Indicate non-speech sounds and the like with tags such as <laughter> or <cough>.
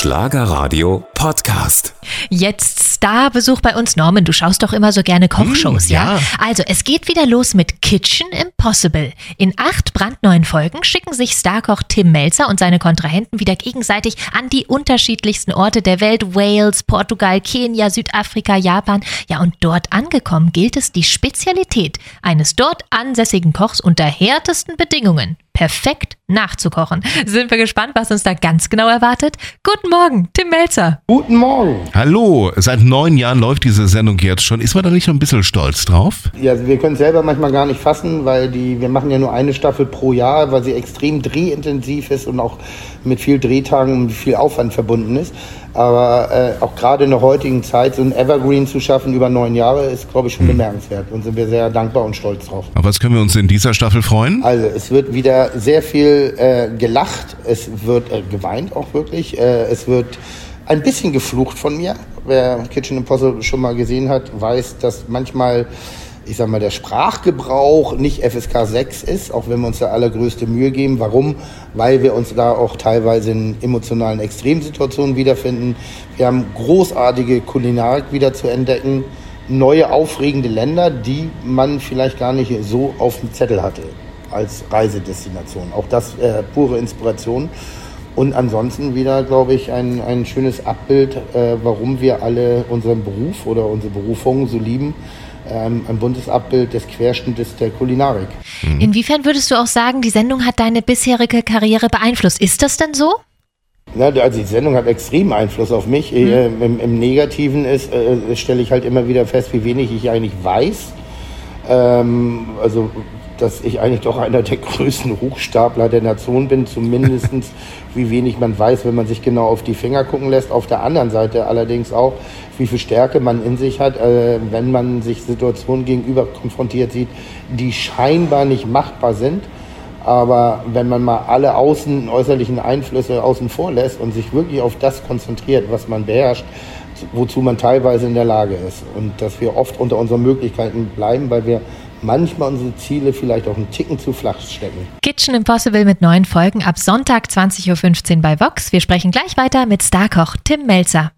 Schlagerradio Podcast. Jetzt Starbesuch bei uns. Norman, du schaust doch immer so gerne Kochshows, Hm, ja? ja. Also, es geht wieder los mit Kitchen Impossible. In acht brandneuen Folgen schicken sich Starkoch Tim Melzer und seine Kontrahenten wieder gegenseitig an die unterschiedlichsten Orte der Welt. Wales, Portugal, Kenia, Südafrika, Japan. Ja, und dort angekommen gilt es, die Spezialität eines dort ansässigen Kochs unter härtesten Bedingungen perfekt nachzukochen. Sind wir gespannt, was uns da ganz genau erwartet? Guten Morgen, Tim Melzer. Guten Morgen. Hallo, seit neun Jahren läuft diese Sendung jetzt schon. Ist man da nicht schon ein bisschen stolz drauf? Ja, wir können es selber manchmal gar nicht fassen, weil die, wir machen ja nur eine Staffel pro Jahr, weil sie extrem drehintensiv ist und auch mit viel Drehtagen und viel Aufwand verbunden ist. Aber äh, auch gerade in der heutigen Zeit so ein Evergreen zu schaffen über neun Jahre ist, glaube ich, schon bemerkenswert und sind wir sehr dankbar und stolz drauf. Auf was können wir uns in dieser Staffel freuen? Also es wird wieder sehr viel äh, gelacht, es wird äh, geweint auch wirklich, äh, es wird ein bisschen geflucht von mir. Wer Kitchen Impossible schon mal gesehen hat, weiß, dass manchmal, ich sag mal, der Sprachgebrauch nicht FSK 6 ist, auch wenn wir uns da allergrößte Mühe geben. Warum? Weil wir uns da auch teilweise in emotionalen Extremsituationen wiederfinden. Wir haben großartige Kulinarik wieder zu entdecken, neue aufregende Länder, die man vielleicht gar nicht so auf dem Zettel hatte als Reisedestination. Auch das äh, pure Inspiration. Und ansonsten wieder, glaube ich, ein, ein schönes Abbild, äh, warum wir alle unseren Beruf oder unsere Berufung so lieben. Ähm, ein buntes Abbild des Querschnittes der Kulinarik. Inwiefern würdest du auch sagen, die Sendung hat deine bisherige Karriere beeinflusst? Ist das denn so? Ja, also die Sendung hat extrem Einfluss auf mich. Äh, im, Im Negativen ist, äh, stelle ich halt immer wieder fest, wie wenig ich eigentlich weiß. Ähm, also, dass ich eigentlich doch einer der <laughs> größten Hochstapler der Nation bin, zumindest <laughs> wie wenig man weiß, wenn man sich genau auf die Finger gucken lässt. Auf der anderen Seite allerdings auch, wie viel Stärke man in sich hat, äh, wenn man sich Situationen gegenüber konfrontiert sieht, die scheinbar nicht machbar sind. Aber wenn man mal alle außen, äußerlichen Einflüsse außen vor lässt und sich wirklich auf das konzentriert, was man beherrscht, wozu man teilweise in der Lage ist. Und dass wir oft unter unseren Möglichkeiten bleiben, weil wir manchmal unsere Ziele vielleicht auch einen Ticken zu flach stecken. Kitchen Impossible mit neuen Folgen ab Sonntag 20.15 Uhr bei Vox. Wir sprechen gleich weiter mit Starkoch Tim Melzer.